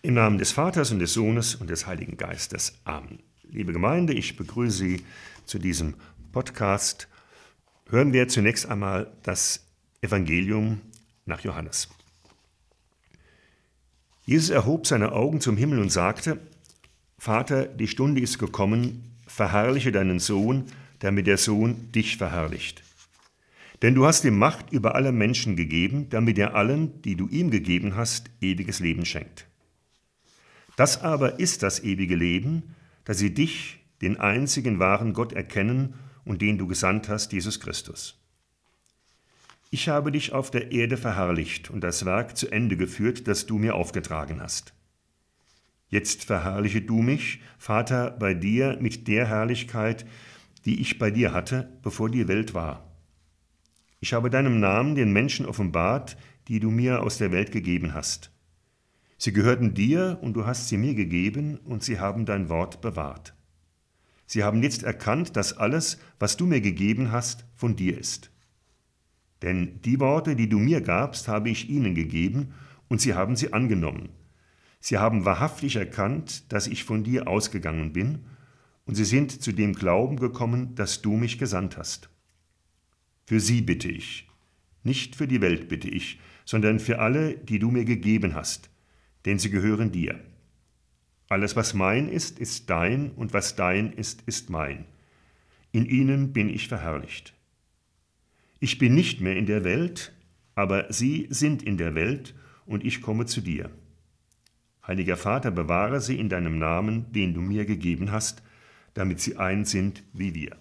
Im Namen des Vaters und des Sohnes und des Heiligen Geistes. Amen. Liebe Gemeinde, ich begrüße Sie zu diesem Podcast. Hören wir zunächst einmal das Evangelium nach Johannes. Jesus erhob seine Augen zum Himmel und sagte, Vater, die Stunde ist gekommen, verherrliche deinen Sohn, damit der Sohn dich verherrlicht. Denn du hast ihm Macht über alle Menschen gegeben, damit er allen, die du ihm gegeben hast, ewiges Leben schenkt. Das aber ist das ewige Leben, dass sie dich, den einzigen wahren Gott, erkennen und den du gesandt hast, Jesus Christus. Ich habe dich auf der Erde verherrlicht und das Werk zu Ende geführt, das du mir aufgetragen hast. Jetzt verherrliche du mich, Vater, bei dir mit der Herrlichkeit, die ich bei dir hatte, bevor die Welt war. Ich habe deinem Namen den Menschen offenbart, die du mir aus der Welt gegeben hast. Sie gehörten dir und du hast sie mir gegeben und sie haben dein Wort bewahrt. Sie haben jetzt erkannt, dass alles, was du mir gegeben hast, von dir ist. Denn die Worte, die du mir gabst, habe ich ihnen gegeben und sie haben sie angenommen. Sie haben wahrhaftig erkannt, dass ich von dir ausgegangen bin und sie sind zu dem Glauben gekommen, dass du mich gesandt hast. Für sie bitte ich, nicht für die Welt bitte ich, sondern für alle, die du mir gegeben hast, denn sie gehören dir. Alles, was mein ist, ist dein, und was dein ist, ist mein. In ihnen bin ich verherrlicht. Ich bin nicht mehr in der Welt, aber sie sind in der Welt, und ich komme zu dir. Heiliger Vater, bewahre sie in deinem Namen, den du mir gegeben hast, damit sie eins sind wie wir.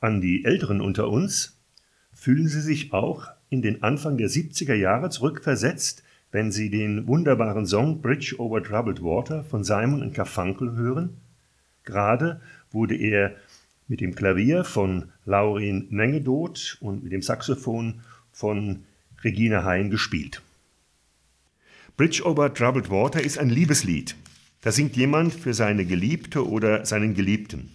An die Älteren unter uns fühlen Sie sich auch in den Anfang der 70er Jahre zurückversetzt, wenn Sie den wunderbaren Song Bridge over Troubled Water von Simon Garfunkel hören? Gerade wurde er mit dem Klavier von Laurin Mengedoth und mit dem Saxophon von Regina Hein gespielt. Bridge over Troubled Water ist ein Liebeslied. Da singt jemand für seine Geliebte oder seinen Geliebten.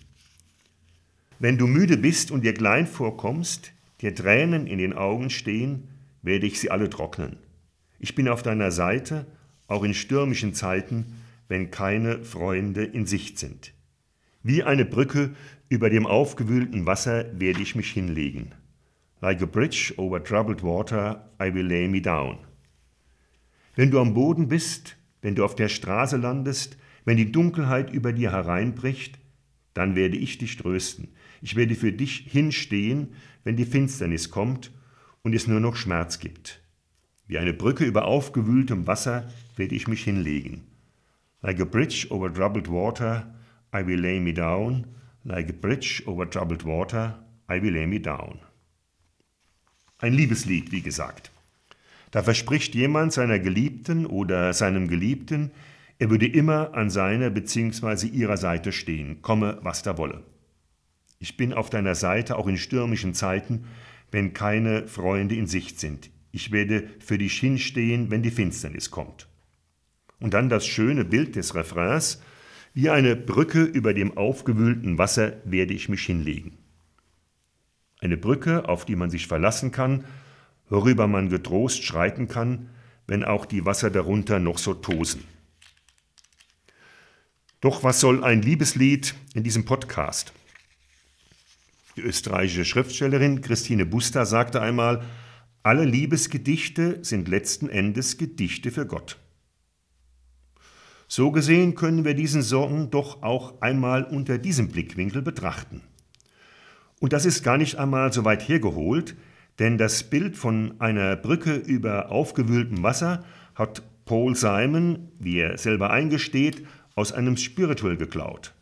Wenn du müde bist und dir klein vorkommst, dir Tränen in den Augen stehen, werde ich sie alle trocknen. Ich bin auf deiner Seite, auch in stürmischen Zeiten, wenn keine Freunde in Sicht sind. Wie eine Brücke über dem aufgewühlten Wasser werde ich mich hinlegen. Like a bridge over troubled water, I will lay me down. Wenn du am Boden bist, wenn du auf der Straße landest, wenn die Dunkelheit über dir hereinbricht, dann werde ich dich trösten. Ich werde für dich hinstehen, wenn die Finsternis kommt und es nur noch Schmerz gibt. Wie eine Brücke über aufgewühltem Wasser werde ich mich hinlegen. Like a bridge over troubled water, I will lay me down. Like a bridge over troubled water, I will lay me down. Ein Liebeslied, wie gesagt. Da verspricht jemand seiner Geliebten oder seinem Geliebten, er würde immer an seiner bzw. ihrer Seite stehen, komme, was da wolle. Ich bin auf deiner Seite auch in stürmischen Zeiten, wenn keine Freunde in Sicht sind. Ich werde für dich hinstehen, wenn die Finsternis kommt. Und dann das schöne Bild des Refrains, wie eine Brücke über dem aufgewühlten Wasser werde ich mich hinlegen. Eine Brücke, auf die man sich verlassen kann, worüber man getrost schreiten kann, wenn auch die Wasser darunter noch so tosen. Doch was soll ein Liebeslied in diesem Podcast? Die österreichische Schriftstellerin Christine Buster sagte einmal, alle Liebesgedichte sind letzten Endes Gedichte für Gott. So gesehen können wir diesen Song doch auch einmal unter diesem Blickwinkel betrachten. Und das ist gar nicht einmal so weit hergeholt, denn das Bild von einer Brücke über aufgewühltem Wasser hat Paul Simon, wie er selber eingesteht, aus einem Spiritual geklaut.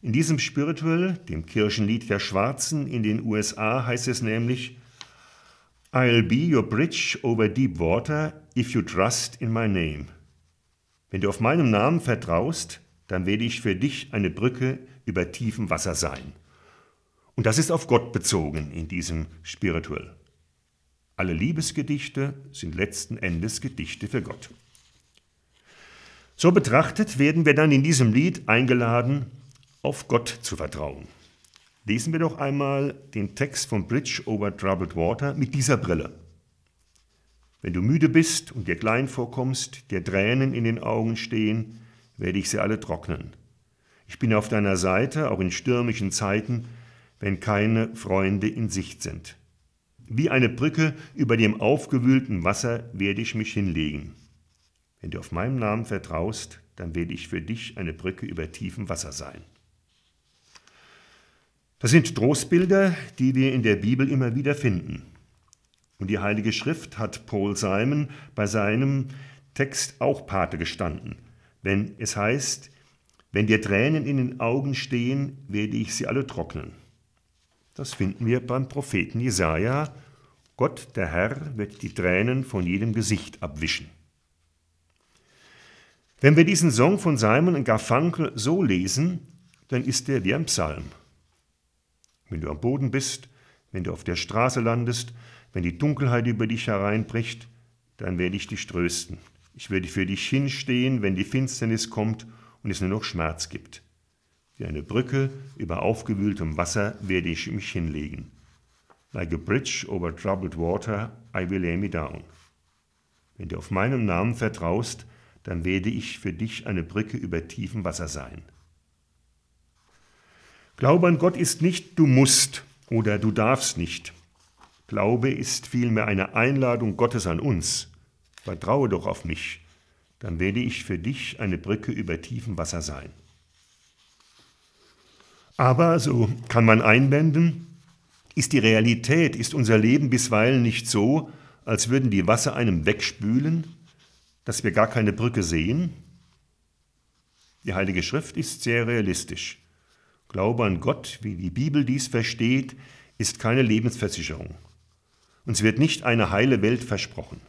In diesem Spiritual, dem Kirchenlied der Schwarzen in den USA, heißt es nämlich I'll be your bridge over deep water if you trust in my name. Wenn du auf meinem Namen vertraust, dann werde ich für dich eine Brücke über tiefem Wasser sein. Und das ist auf Gott bezogen in diesem Spiritual. Alle Liebesgedichte sind letzten Endes Gedichte für Gott. So betrachtet werden wir dann in diesem Lied eingeladen, auf Gott zu vertrauen. Lesen wir doch einmal den Text von Bridge over Troubled Water mit dieser Brille. Wenn du müde bist und dir klein vorkommst, dir Tränen in den Augen stehen, werde ich sie alle trocknen. Ich bin auf deiner Seite, auch in stürmischen Zeiten, wenn keine Freunde in Sicht sind. Wie eine Brücke über dem aufgewühlten Wasser werde ich mich hinlegen. Wenn du auf meinem Namen vertraust, dann werde ich für dich eine Brücke über tiefem Wasser sein. Das sind Trostbilder, die wir in der Bibel immer wieder finden. Und die Heilige Schrift hat Paul Simon bei seinem Text auch Pate gestanden, wenn es heißt, wenn dir Tränen in den Augen stehen, werde ich sie alle trocknen. Das finden wir beim Propheten Jesaja. Gott, der Herr, wird die Tränen von jedem Gesicht abwischen. Wenn wir diesen Song von Simon und Garfunkel so lesen, dann ist er wie ein Psalm. Wenn du am Boden bist, wenn du auf der Straße landest, wenn die Dunkelheit über dich hereinbricht, dann werde ich dich trösten. Ich werde für dich hinstehen, wenn die Finsternis kommt und es nur noch Schmerz gibt. Wie eine Brücke über aufgewühltem Wasser werde ich mich hinlegen. Like a bridge over troubled water, I will lay me down. Wenn du auf meinem Namen vertraust, dann werde ich für dich eine Brücke über tiefem Wasser sein. Glaube an Gott ist nicht du musst oder du darfst nicht. Glaube ist vielmehr eine Einladung Gottes an uns. Vertraue doch auf mich, dann werde ich für dich eine Brücke über tiefem Wasser sein. Aber, so kann man einwenden, ist die Realität, ist unser Leben bisweilen nicht so, als würden die Wasser einem wegspülen, dass wir gar keine Brücke sehen? Die Heilige Schrift ist sehr realistisch. Glaube an Gott, wie die Bibel dies versteht, ist keine Lebensversicherung. Uns wird nicht eine heile Welt versprochen.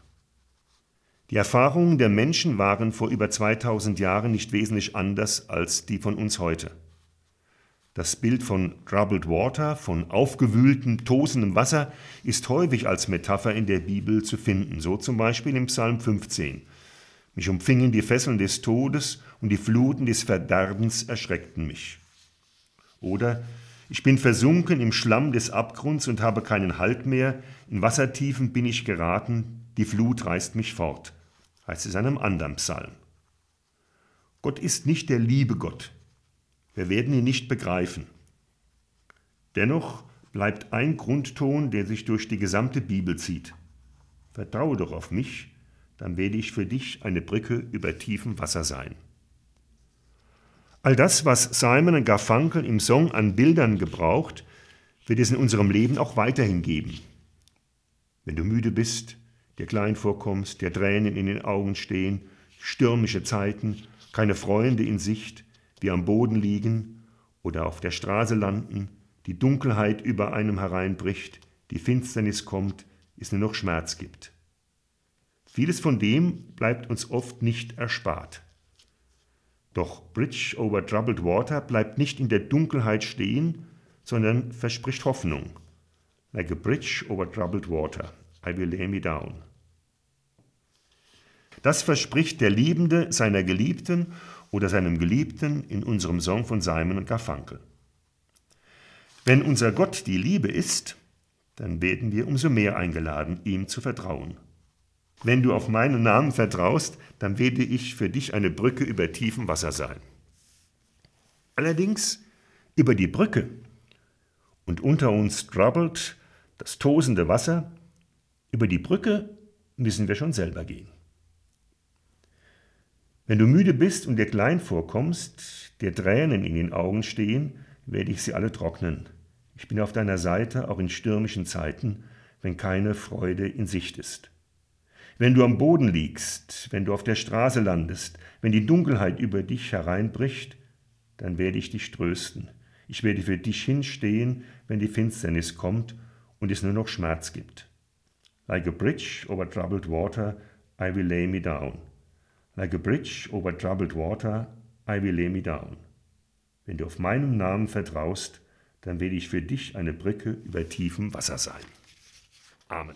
Die Erfahrungen der Menschen waren vor über 2000 Jahren nicht wesentlich anders als die von uns heute. Das Bild von troubled water, von aufgewühltem, tosendem Wasser, ist häufig als Metapher in der Bibel zu finden, so zum Beispiel im Psalm 15. Mich umfingen die Fesseln des Todes und die Fluten des Verderbens erschreckten mich. Oder ich bin versunken im Schlamm des Abgrunds und habe keinen Halt mehr, in Wassertiefen bin ich geraten, die Flut reißt mich fort, heißt es in einem anderen Psalm. Gott ist nicht der liebe Gott, wir werden ihn nicht begreifen. Dennoch bleibt ein Grundton, der sich durch die gesamte Bibel zieht. Vertraue doch auf mich, dann werde ich für dich eine Brücke über tiefem Wasser sein. All das, was Simon Garfunkel im Song an Bildern gebraucht, wird es in unserem Leben auch weiterhin geben. Wenn du müde bist, dir klein vorkommst, dir Tränen in den Augen stehen, stürmische Zeiten, keine Freunde in Sicht, wir am Boden liegen oder auf der Straße landen, die Dunkelheit über einem hereinbricht, die Finsternis kommt, es nur noch Schmerz gibt. Vieles von dem bleibt uns oft nicht erspart. Doch Bridge over Troubled Water bleibt nicht in der Dunkelheit stehen, sondern verspricht Hoffnung. Like a bridge over troubled water, I will lay me down. Das verspricht der Liebende seiner Geliebten oder seinem Geliebten in unserem Song von Simon und Garfunkel. Wenn unser Gott die Liebe ist, dann werden wir umso mehr eingeladen, ihm zu vertrauen. Wenn du auf meinen Namen vertraust, dann werde ich für dich eine Brücke über tiefem Wasser sein. Allerdings über die Brücke und unter uns troubled das tosende Wasser, über die Brücke müssen wir schon selber gehen. Wenn du müde bist und dir klein vorkommst, dir Tränen in den Augen stehen, werde ich sie alle trocknen. Ich bin auf deiner Seite, auch in stürmischen Zeiten, wenn keine Freude in Sicht ist. Wenn du am Boden liegst, wenn du auf der Straße landest, wenn die Dunkelheit über dich hereinbricht, dann werde ich dich trösten. Ich werde für dich hinstehen, wenn die Finsternis kommt und es nur noch Schmerz gibt. Like a bridge over troubled water, I will lay me down. Like a bridge over troubled water, I will lay me down. Wenn du auf meinen Namen vertraust, dann werde ich für dich eine Brücke über tiefem Wasser sein. Amen.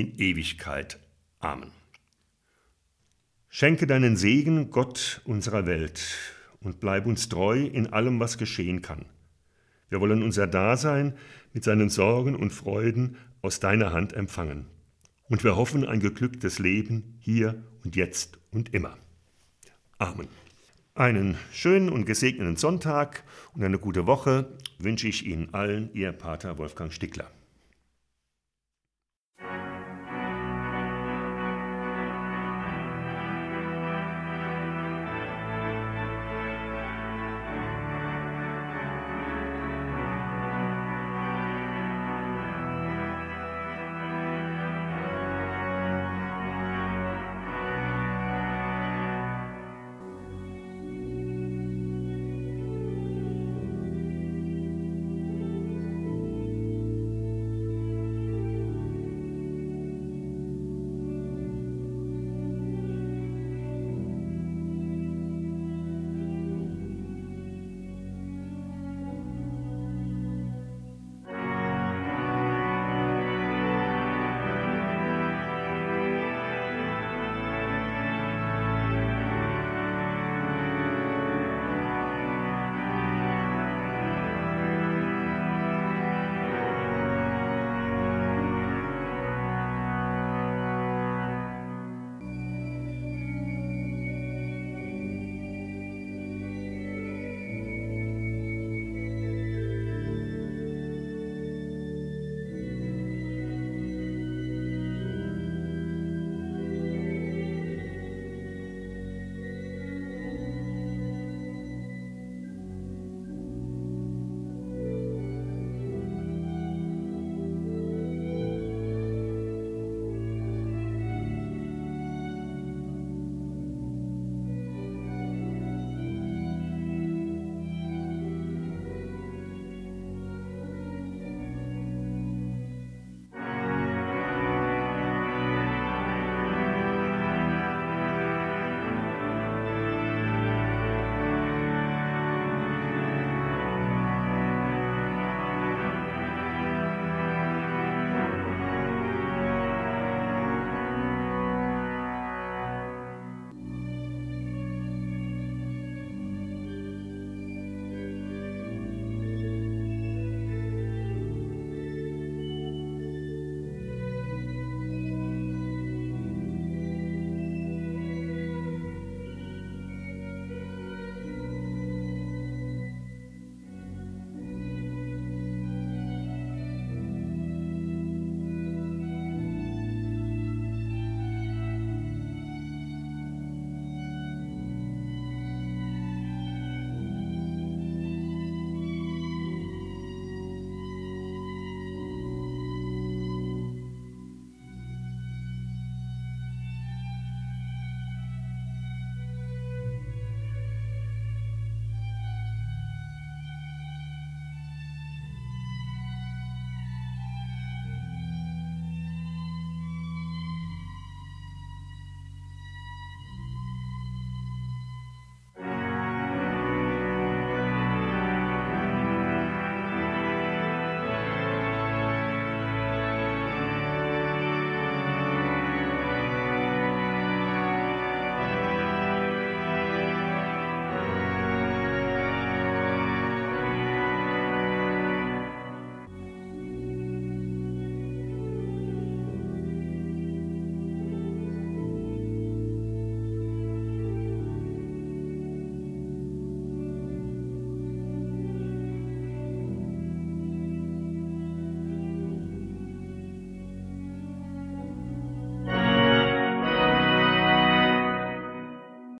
in Ewigkeit. Amen. Schenke deinen Segen, Gott unserer Welt, und bleib uns treu in allem, was geschehen kann. Wir wollen unser Dasein mit seinen Sorgen und Freuden aus deiner Hand empfangen. Und wir hoffen ein geglücktes Leben hier und jetzt und immer. Amen. Einen schönen und gesegneten Sonntag und eine gute Woche wünsche ich Ihnen allen, Ihr Pater Wolfgang Stickler.